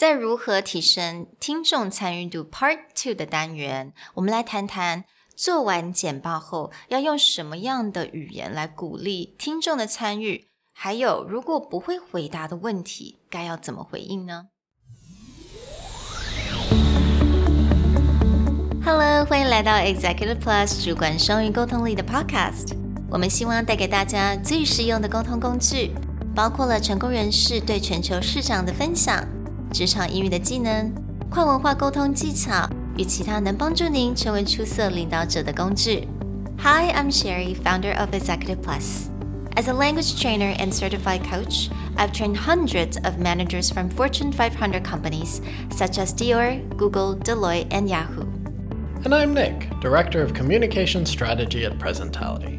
在如何提升听众参与度 Part Two 的单元，我们来谈谈做完简报后要用什么样的语言来鼓励听众的参与，还有如果不会回答的问题，该要怎么回应呢？Hello，欢迎来到 Executive Plus 主管双语沟通力的 Podcast。我们希望带给大家最实用的沟通工具，包括了成功人士对全球市场的分享。职场英语的技能、跨文化沟通技巧与其他能帮助您成为出色领导者的工具。Hi, I'm Sherry, founder of Executive Plus. As a language trainer and certified coach, I've trained hundreds of managers from Fortune 500 companies such as Dior, Google, Deloitte, and Yahoo. And I'm Nick, Director of Communication Strategy at Presentality.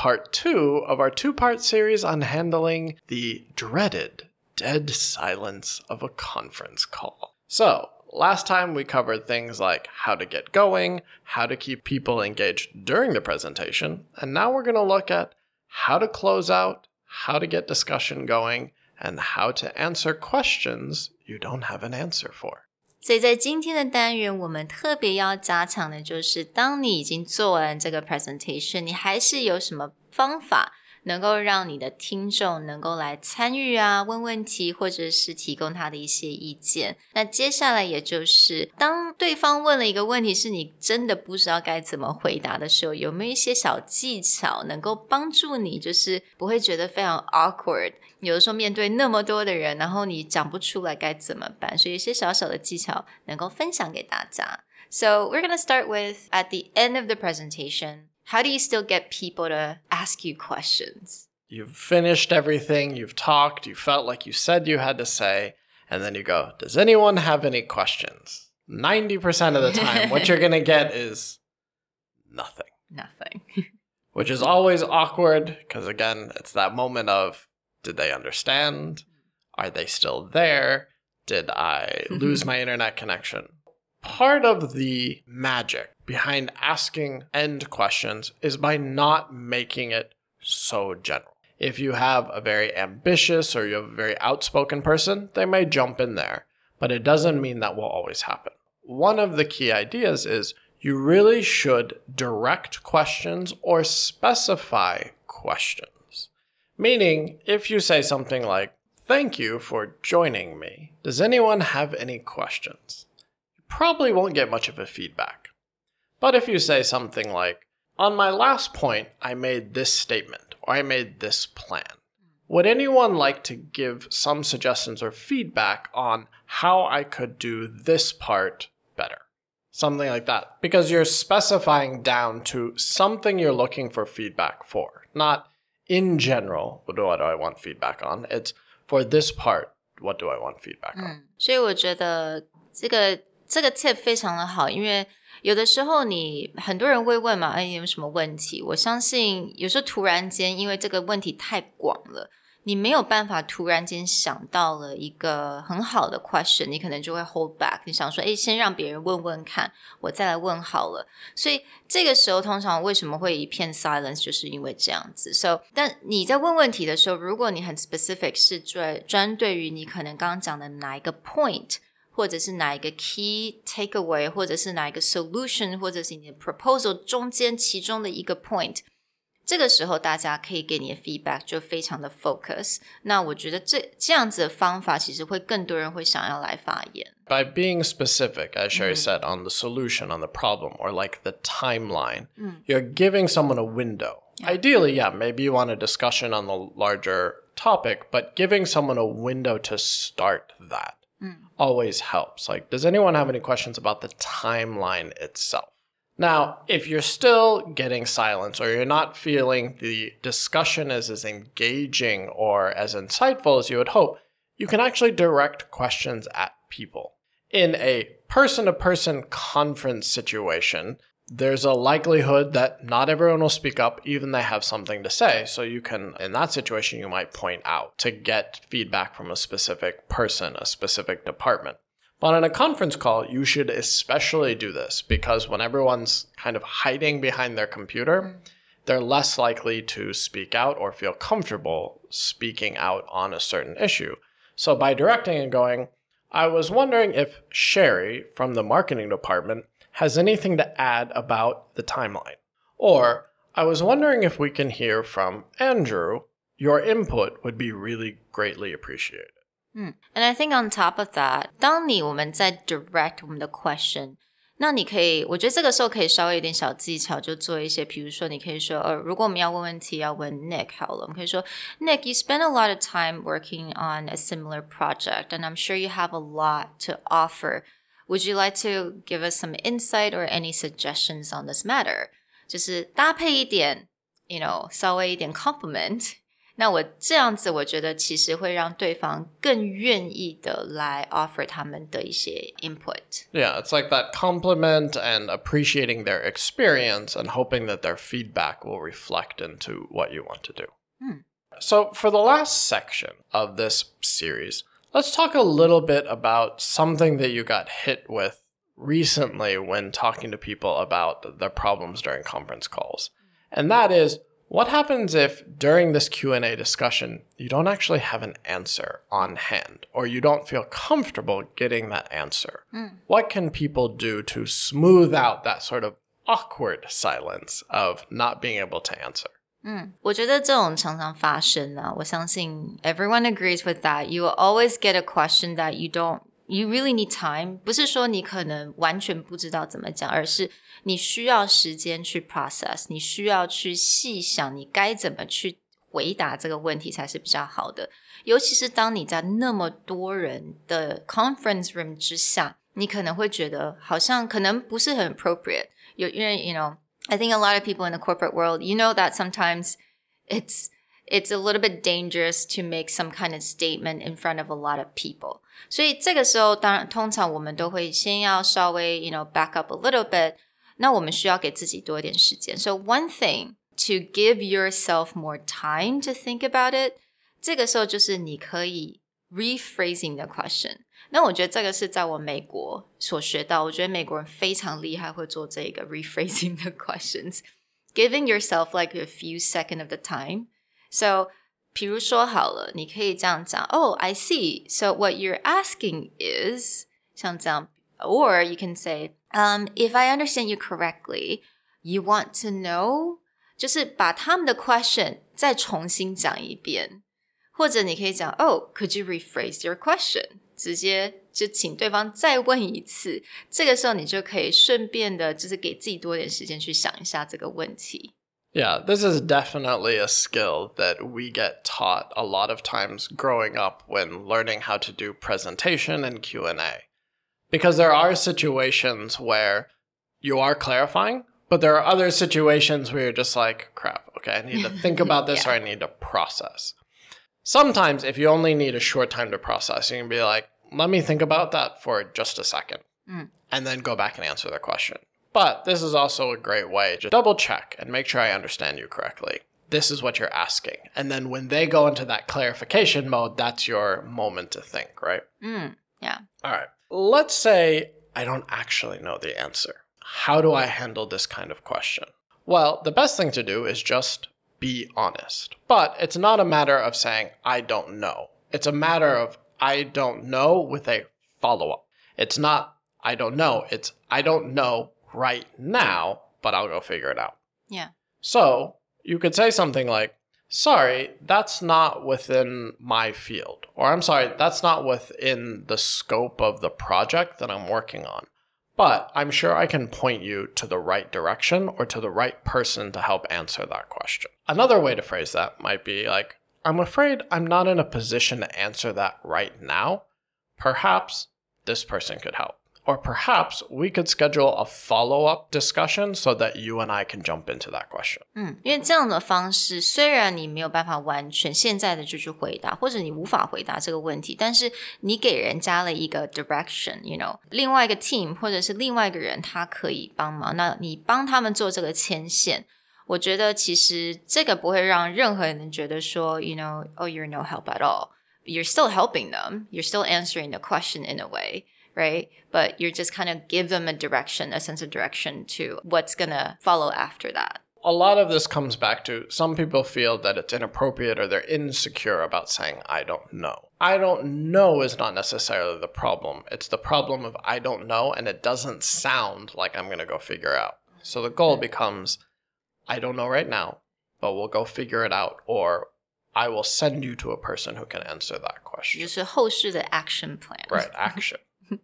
part two of our two part series on handling the dreaded dead silence of a conference call. So, last time we covered things like how to get going, how to keep people engaged during the presentation, and now we're going to look at how to close out, how to get discussion going, and how to answer questions you don't have an answer for. 所以在今天的单元，我们特别要加强的就是，当你已经做完这个 presentation，你还是有什么方法能够让你的听众能够来参与啊，问问题，或者是提供他的一些意见。那接下来也就是，当对方问了一个问题，是你真的不知道该怎么回答的时候，有没有一些小技巧能够帮助你，就是不会觉得非常 awkward？有的时候面对那么多的人，然后你讲不出来该怎么办，所以一些小小的技巧能够分享给大家。So we're gonna start with at the end of the presentation. How do you still get people to ask you questions? You've finished everything, you've talked, you felt like you said you had to say, and then you go, Does anyone have any questions? 90% of the time, what you're gonna get is nothing. Nothing. Which is always awkward because, again, it's that moment of did they understand? Are they still there? Did I lose my internet connection? Part of the magic behind asking end questions is by not making it so general. If you have a very ambitious or you have a very outspoken person, they may jump in there, but it doesn't mean that will always happen. One of the key ideas is you really should direct questions or specify questions. Meaning, if you say something like, Thank you for joining me, does anyone have any questions? You probably won't get much of a feedback. But if you say something like, On my last point, I made this statement, or I made this plan, would anyone like to give some suggestions or feedback on how I could do this part better? Something like that. Because you're specifying down to something you're looking for feedback for, not in general, what do, what do I want feedback on? It's for this part, what do I want feedback on? 嗯，所以我觉得这个 这个 tip 非常的好，因为有的时候你很多人会问嘛，哎，有什么问题？我相信有时候突然间，因为这个问题太广了。你没有办法突然间想到了一个很好的 question，你可能就会 hold back。你想说，哎，先让别人问问看，我再来问好了。所以这个时候通常为什么会一片 silence，就是因为这样子。So，但你在问问题的时候，如果你很 specific，是专专对于你可能刚刚讲的哪一个 point，或者是哪一个 key takeaway，或者是哪一个 solution，或者是你的 proposal 中间其中的一个 point。这个时候大家可以给你的 feedback 就非常的 focus。那我觉得这这样子的方法，其实会更多人会想要来发言。By being specific, as Sherry said, on the solution, on the problem, or like the timeline, you're giving someone a window. Ideally, yeah, maybe you want a discussion on the larger topic, but giving someone a window to start that always helps. Like, does anyone have any questions about the timeline itself? Now, if you're still getting silence or you're not feeling the discussion is as engaging or as insightful as you would hope, you can actually direct questions at people. in a person to person conference situation, there's a likelihood that not everyone will speak up, even they have something to say. So you can, in that situation, you might point out to get feedback from a specific person, a specific department. But on a conference call, you should especially do this because when everyone's kind of hiding behind their computer, they're less likely to speak out or feel comfortable speaking out on a certain issue. So by directing and going, I was wondering if Sherry from the marketing department has anything to add about the timeline. Or, I was wondering if we can hear from Andrew. Your input would be really greatly appreciated. Mm. And I think on top of that，当你我们在 direct 我们的 question，那你可以，我觉得这个时候可以稍微有点小技巧，就做一些，比如说你可以说，呃，如果我们要问问题，要问 Nick 好了，我们可以说，Nick，you spend a lot of time working on a similar project, and I'm sure you have a lot to offer. Would you like to give us some insight or any suggestions on this matter？就是搭配一点，you know，稍微一点 compliment。那我这样子，我觉得其实会让对方更愿意的来 offer 他们的一些 input。Yeah, it's like that compliment and appreciating their experience and hoping that their feedback will reflect into what you want to do. Hmm. So, for the last section of this series, Let's talk a little bit about something that you got hit with recently when talking to people about their problems during conference calls. And that is what happens if during this Q&A discussion you don't actually have an answer on hand or you don't feel comfortable getting that answer? Mm. What can people do to smooth out that sort of awkward silence of not being able to answer? 嗯，我觉得这种常常发生啊。我相信 everyone agrees with that. You will always get a question that you don't, you really need time. 不是说你可能完全不知道怎么讲，而是你需要时间去 process，你需要去细想你该怎么去回答这个问题才是比较好的。尤其是当你在那么多人的 conference room 之下，你可能会觉得好像可能不是很 appropriate。有因为 you know。I think a lot of people in the corporate world, you know that sometimes it's it's a little bit dangerous to make some kind of statement in front of a lot of people. 所以这个时候，当然通常我们都会先要稍微，you know, back up a little bit。那我们需要给自己多一点时间。So one thing to give yourself more time to think about it，这个时候就是你可以 rephrasing the question。那我觉得这个是在我美国所学到，我觉得美国人非常厉害，会做这个 rephrasing the questions, giving yourself like a few seconds of the time. So，比如说好了，你可以这样讲，Oh, I see. So what you're asking is 像这样，or you can say, um, if I understand you correctly, you want to know，就是把他们的 question 再重新讲一遍， 或者你可以讲，Oh, could you rephrase your question？直接就请对方再问一次，这个时候你就可以顺便的，就是给自己多点时间去想一下这个问题。Yeah, this is definitely a skill that we get taught a lot of times growing up when learning how to do presentation and Q&A. Because there are situations where you are clarifying, but there are other situations where you're just like, crap, okay, I need to think about this yeah. or I need to process. Sometimes, if you only need a short time to process, you can be like, let me think about that for just a second mm. and then go back and answer the question. But this is also a great way to double check and make sure I understand you correctly. This is what you're asking. And then when they go into that clarification mode, that's your moment to think, right? Mm, yeah. All right. Let's say I don't actually know the answer. How do I handle this kind of question? Well, the best thing to do is just be honest. But it's not a matter of saying, I don't know. It's a matter of, I don't know with a follow up. It's not, I don't know. It's, I don't know right now, but I'll go figure it out. Yeah. So you could say something like, sorry, that's not within my field. Or I'm sorry, that's not within the scope of the project that I'm working on but I'm sure I can point you to the right direction or to the right person to help answer that question. Another way to phrase that might be like, I'm afraid I'm not in a position to answer that right now. Perhaps this person could help. Or perhaps we could schedule a follow up discussion so that you and I can jump into that question. 嗯，因为这样的方式，虽然你没有办法完全现在的就去回答，或者你无法回答这个问题，但是你给人家了一个 direction，you know，另外一个 team 或者是另外一个人他可以帮忙，那你帮他们做这个牵线。我觉得其实这个不会让任何人觉得说，you know，oh you're no help at all。You're still helping them. You're still answering the question in a way right? But you're just kind of give them a direction, a sense of direction to what's going to follow after that. A lot of this comes back to some people feel that it's inappropriate or they're insecure about saying, I don't know. I don't know is not necessarily the problem. It's the problem of I don't know and it doesn't sound like I'm going to go figure out. So the goal becomes, I don't know right now, but we'll go figure it out or I will send you to a person who can answer that question. 就是后续的 action plan. Right, action.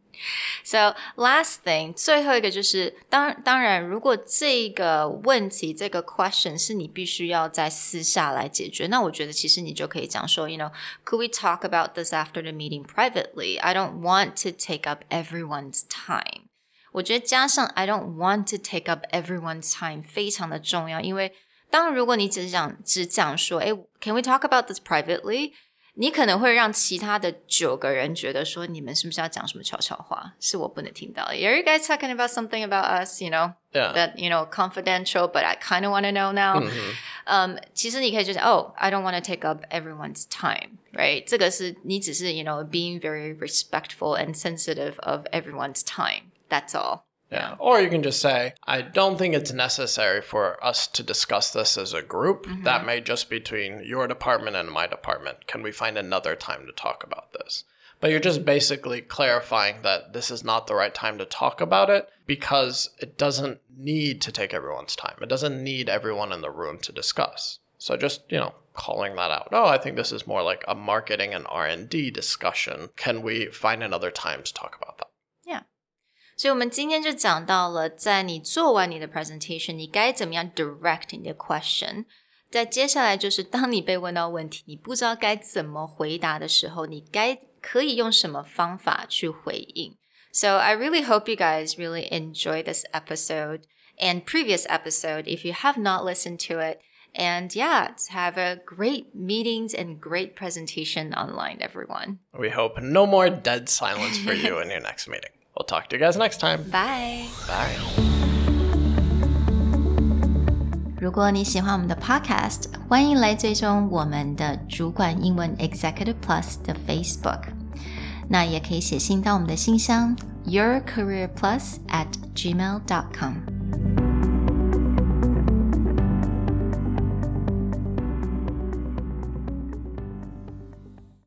So last thing，最后一个就是当当然，如果这个问题这个 question 是你必须要在私下来解决，那我觉得其实你就可以讲说，you know，could we talk about this after the meeting privately? I don't want to take up everyone's time。我觉得加上 I don't want to take up everyone's time 非常的重要，因为当如果你只讲只讲说，哎，Can we talk about this privately？ 你可能会让其他的九个人觉得说，你们是不是要讲什么悄悄话？是我不能听到的。Are you guys talking about something about us? You know, Yeah. that you know confidential, but I kind of want to know now. 嗯，其实你可以就是 Oh, I don't want to take up everyone's time, right? 这个是你只是 you know being very respectful and sensitive of everyone's time. That's all. Yeah. Or you can just say, I don't think it's necessary for us to discuss this as a group. Mm-hmm. That may just be between your department and my department. Can we find another time to talk about this? But you're just basically clarifying that this is not the right time to talk about it because it doesn't need to take everyone's time. It doesn't need everyone in the room to discuss. So just, you know, calling that out. Oh, I think this is more like a marketing and R&D discussion. Can we find another time to talk about that? 所以，我们今天就讲到了，在你做完你的 presentation，你该怎么样 direct 你的 question。在接下来就是，当你被问到问题，你不知道该怎么回答的时候，你该可以用什么方法去回应。So I really hope you guys really enjoy this episode and previous episode. If you have not listened to it, and yeah, have a great meetings and great presentation online, everyone. We hope no more dead silence for you in your next meeting. We'll talk to you guys next time. Bye. Bye. 如果你喜欢我们的 Podcast，欢迎来追踪我们的主管英文 Executive Plus 的 Facebook。那也可以写信到我们的信箱 yourcareerplus at gmail.com。